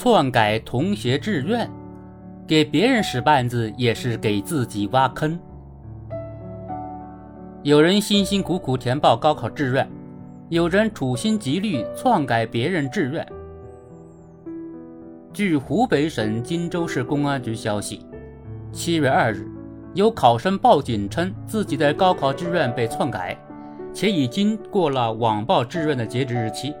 篡改同学志愿，给别人使绊子也是给自己挖坑。有人辛辛苦苦填报高考志愿，有人处心积虑篡改别人志愿。据湖北省荆州市公安局消息，七月二日，有考生报警称自己的高考志愿被篡改，且已经过了网报志愿的截止日期。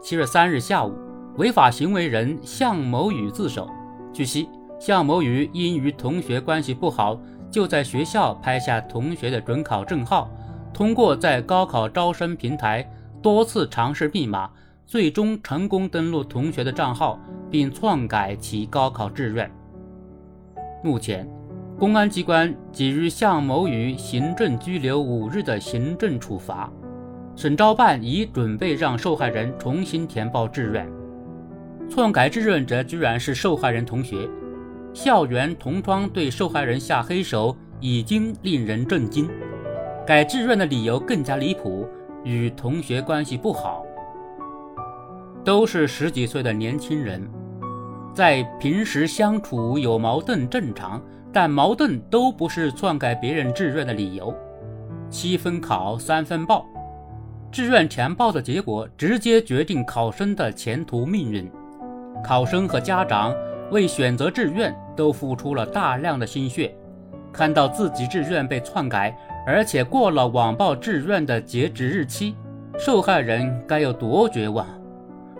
七月三日下午，违法行为人向某宇自首。据悉，向某宇因与同学关系不好。就在学校拍下同学的准考证号，通过在高考招生平台多次尝试密码，最终成功登录同学的账号，并篡改其高考志愿。目前，公安机关给予向某宇行政拘留五日的行政处罚。省招办已准备让受害人重新填报志愿。篡改志愿者居然是受害人同学。校园同窗对受害人下黑手已经令人震惊，改志愿的理由更加离谱，与同学关系不好，都是十几岁的年轻人，在平时相处有矛盾正常，但矛盾都不是篡改别人志愿的理由。七分考三分报，志愿填报的结果直接决定考生的前途命运，考生和家长。为选择志愿都付出了大量的心血，看到自己志愿被篡改，而且过了网报志愿的截止日期，受害人该有多绝望？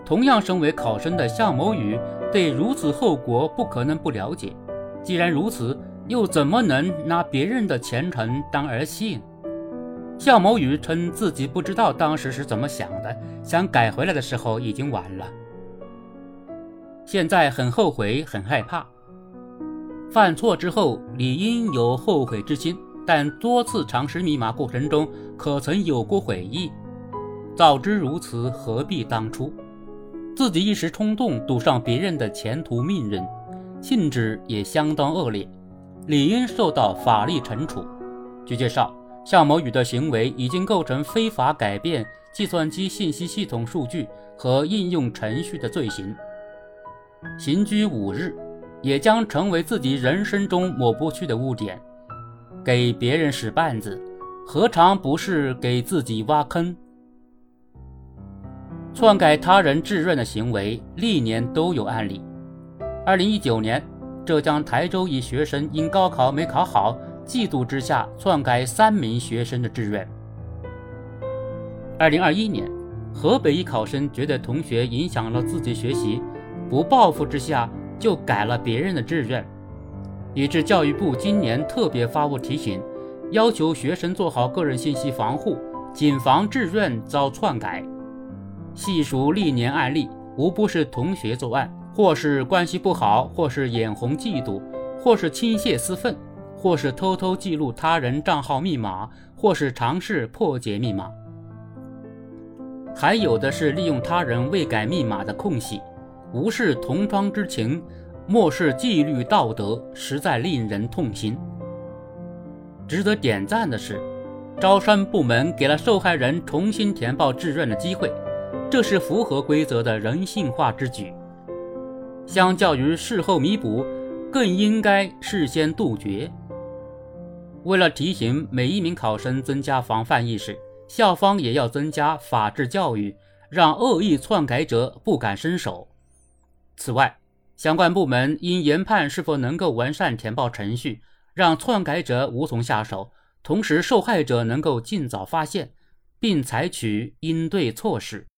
同样身为考生的向某宇对如此后果不可能不了解。既然如此，又怎么能拿别人的前程当儿戏？向某宇称自己不知道当时是怎么想的，想改回来的时候已经晚了。现在很后悔，很害怕。犯错之后理应有后悔之心，但多次尝试密码过程中，可曾有过悔意？早知如此，何必当初？自己一时冲动，赌上别人的前途命运，性质也相当恶劣，理应受到法律惩处。据介绍，向某宇的行为已经构成非法改变计算机信息系统数据和应用程序的罪行。行拘五日，也将成为自己人生中抹不去的污点。给别人使绊子，何尝不是给自己挖坑？篡改他人志愿的行为，历年都有案例。二零一九年，浙江台州一学生因高考没考好，嫉妒之下篡改三名学生的志愿。二零二一年，河北一考生觉得同学影响了自己学习。不报复之下就改了别人的志愿，以致教育部今年特别发布提醒，要求学生做好个人信息防护，谨防志愿遭篡改。细数历年案例，无不是同学作案，或是关系不好，或是眼红嫉妒，或是倾泻私愤，或是偷偷记录他人账号密码，或是尝试破解密码，还有的是利用他人未改密码的空隙。无视同窗之情，漠视纪律道德，实在令人痛心。值得点赞的是，招生部门给了受害人重新填报志愿的机会，这是符合规则的人性化之举。相较于事后弥补，更应该事先杜绝。为了提醒每一名考生增加防范意识，校方也要增加法治教育，让恶意篡改者不敢伸手。此外，相关部门应研判是否能够完善填报程序，让篡改者无从下手，同时受害者能够尽早发现，并采取应对措施。